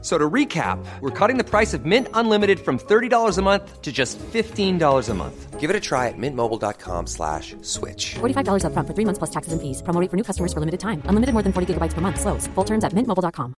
So to recap, we're cutting the price of Mint Unlimited from $30 a month to just $15 a month. Give it a try at mintmobile.com slash switch. $45 up front for three months plus taxes and fees. Promo rate for new customers for limited time. Unlimited more than 40 gigabytes per month. Slows. Full terms at mintmobile.com.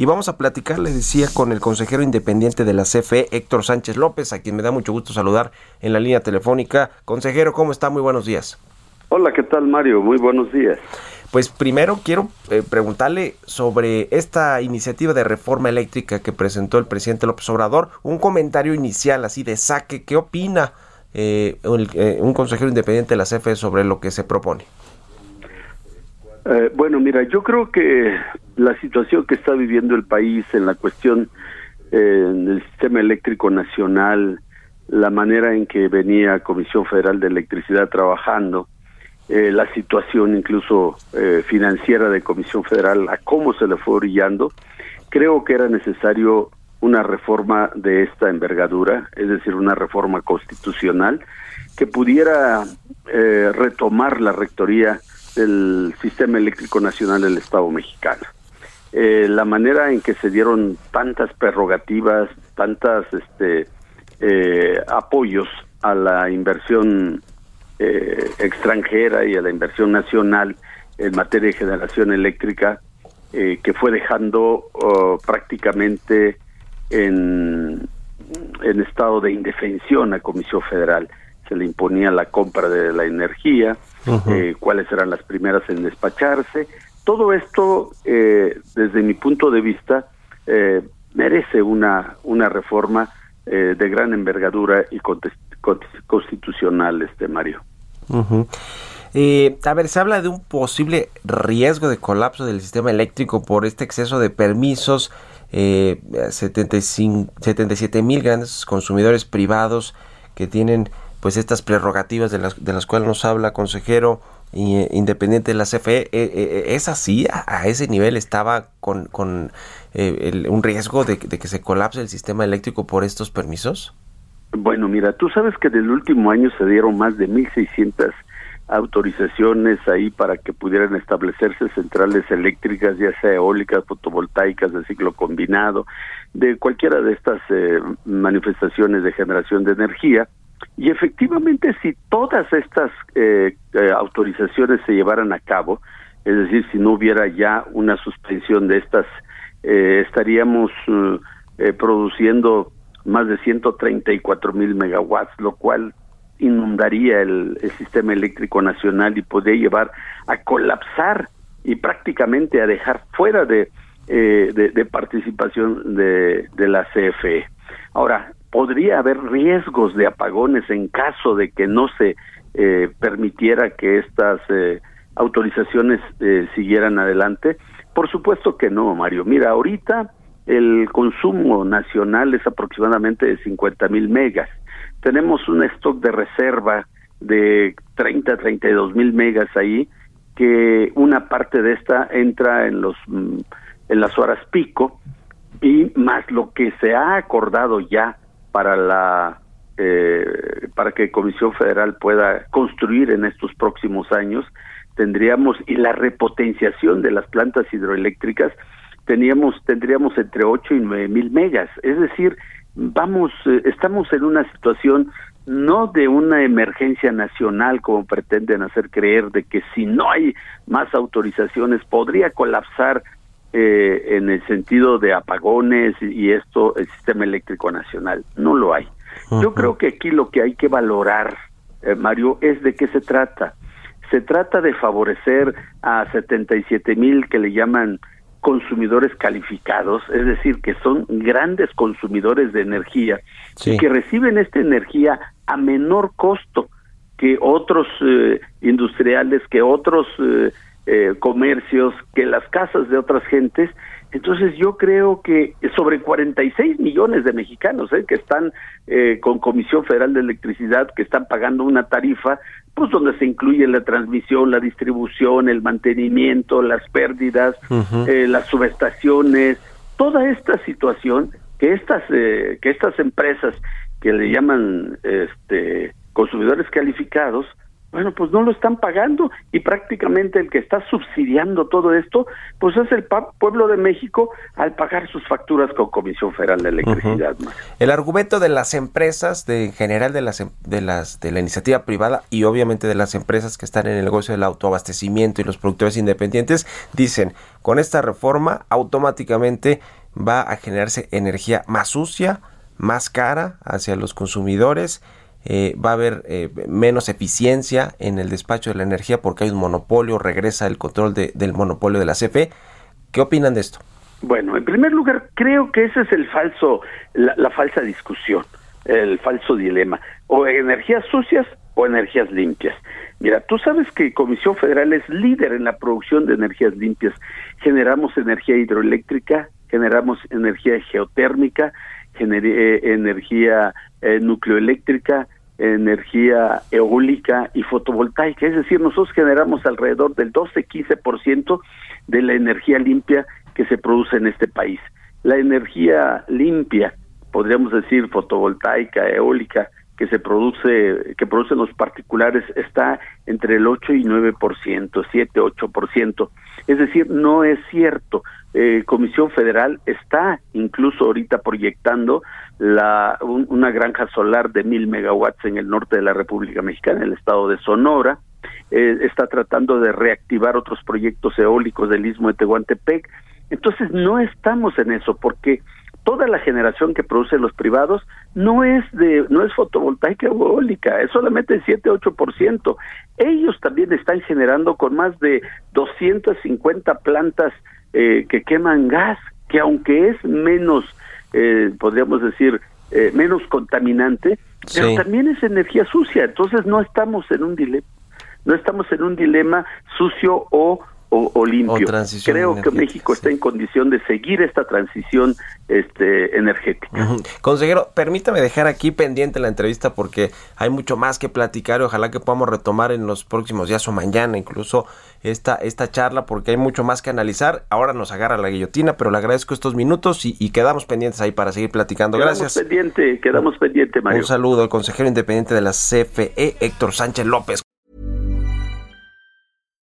Y vamos a platicar, les decía, con el consejero independiente de la CFE, Héctor Sánchez López, a quien me da mucho gusto saludar en la línea telefónica. Consejero, ¿cómo está? Muy buenos días. Hola, ¿qué tal Mario? Muy buenos días. Pues primero quiero eh, preguntarle sobre esta iniciativa de reforma eléctrica que presentó el presidente López Obrador. Un comentario inicial así de saque. ¿Qué opina eh, eh, un consejero independiente de la CFE sobre lo que se propone? bueno, mira, yo creo que la situación que está viviendo el país en la cuestión del sistema eléctrico nacional, la manera en que venía Comisión Federal de Electricidad trabajando, eh, la situación incluso eh, financiera de Comisión Federal, a cómo se le fue orillando, creo que era necesario una reforma de esta envergadura, es decir, una reforma constitucional que pudiera eh, retomar la rectoría del Sistema Eléctrico Nacional del Estado mexicano. la manera en que se dieron tantas prerrogativas, tantas este, apoyos a la inversión eh, extranjera y a la inversión nacional en materia de generación eléctrica, eh, que fue dejando oh, prácticamente en, en estado de indefensión a Comisión Federal. Se le imponía la compra de la energía, eh, cuáles eran las primeras en despacharse. Todo esto, desde mi punto de vista, merece una, una reforma de gran envergadura y constitucional, este Mario. Eh, a ver, se habla de un posible riesgo de colapso del sistema eléctrico por este exceso de permisos. Eh, 77 mil grandes consumidores privados que tienen pues estas prerrogativas de las, de las cuales nos habla consejero eh, independiente de la CFE. Eh, ¿Es así? ¿A, ese nivel estaba con, con un riesgo de que se colapse el sistema eléctrico por estos permisos? Bueno, mira, tú sabes que del último año se dieron más de 1.600 autorizaciones ahí para que pudieran establecerse centrales eléctricas, ya sea eólicas, fotovoltaicas de ciclo combinado, de cualquiera de estas eh, manifestaciones de generación de energía. Y efectivamente, si todas estas eh, eh, autorizaciones se llevaran a cabo, es decir, si no hubiera ya una suspensión de estas, estaríamos produciendo más de 134 mil megawatts, lo cual inundaría el, sistema eléctrico nacional y podría llevar a colapsar y prácticamente a dejar fuera de, eh, de, participación de, de, la CFE. Ahora, podría haber riesgos de apagones en caso de que no se eh, permitiera que estas eh, autorizaciones siguieran adelante. Por supuesto que no, Mario. Mira, ahorita el consumo nacional es aproximadamente de 50 mil megas. Tenemos un stock de reserva de 30, 32 mil megas ahí, que una parte de esta entra en los mm, en las horas pico y más lo que se ha acordado ya para la eh, para que Comisión Federal pueda construir en estos próximos años tendríamos y la repotenciación de las plantas hidroeléctricas teníamos tendríamos entre 8 y 9 mil megas, es decir, vamos, eh, estamos en una situación no de una emergencia nacional como pretenden hacer creer de que si no hay más autorizaciones podría colapsar eh, en el sentido de apagones y esto el sistema eléctrico nacional. No lo hay. Yo creo que aquí lo que hay que valorar eh, Mario es de qué se trata. Se trata de favorecer a 77 mil que le llaman consumidores calificados, es decir, que son grandes consumidores de energía y que reciben esta energía a menor costo que otros eh, industriales, que otros eh, eh, comercios, que las casas de otras gentes. Entonces yo creo que sobre 46 millones de mexicanos que están con Comisión Federal de Electricidad, que están pagando una tarifa pues donde se incluye la transmisión, la distribución, el mantenimiento, las pérdidas, eh, las subestaciones, toda esta situación que estas eh, que estas empresas que le llaman este consumidores calificados bueno, pues no lo están pagando y prácticamente el que está subsidiando todo esto, pues es el pueblo de México al pagar sus facturas con Comisión Federal de Electricidad. El argumento de las empresas, de en general de las em, de las de la iniciativa privada y obviamente de las empresas que están en el negocio del autoabastecimiento y los productores independientes dicen, con esta reforma automáticamente va a generarse energía más sucia, más cara hacia los consumidores eh, va a haber eh, menos eficiencia en el despacho de la energía porque hay un monopolio, regresa el control del monopolio de la CFE. ¿Qué opinan de esto? Bueno, en primer lugar, creo que ese es el falso, la, falsa discusión, el falso dilema, o energías sucias o energías limpias. Mira, tú sabes que Comisión Federal es líder en la producción de energías limpias. Generamos energía hidroeléctrica, generamos energía geotérmica, energía eh, nucleoeléctrica, energía eólica y fotovoltaica. Es decir, nosotros generamos alrededor del 12-15% de la energía limpia que se produce en este país. La energía limpia, podríamos decir fotovoltaica, eólica, que se produce, que producen los particulares, está entre el 8 y 9%, 7, 8%. Es decir, no es cierto. Eh, Comisión Federal está incluso ahorita proyectando la, una granja solar de mil megawatts en el norte de la República Mexicana, en el estado de Sonora. Eh, está tratando de reactivar otros proyectos eólicos del istmo de Tehuantepec. Entonces no estamos en eso porque toda la generación que producen los privados no es de no es fotovoltaica o eólica, es solamente el 7 8%. Ellos también están generando con más de 250 plantas eh, que queman gas, que aunque es menos eh, podríamos decir eh, menos contaminante, pero también es energía sucia, entonces no estamos en un dilema no estamos en un dilema sucio o o, limpio. Creo que México está en condición de seguir esta transición este, energética. Consejero, permítame dejar aquí pendiente la entrevista porque hay mucho más que platicar y ojalá que podamos retomar en los próximos días o mañana incluso esta, esta charla porque hay mucho más que analizar. Ahora nos agarra la guillotina, pero le agradezco estos minutos y, quedamos pendientes ahí para seguir platicando. Gracias. Quedamos pendiente, quedamos pendiente, Mario. Un saludo al consejero independiente de la CFE, Héctor Sánchez López.